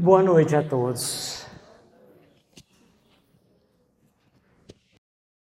Boa noite a todos.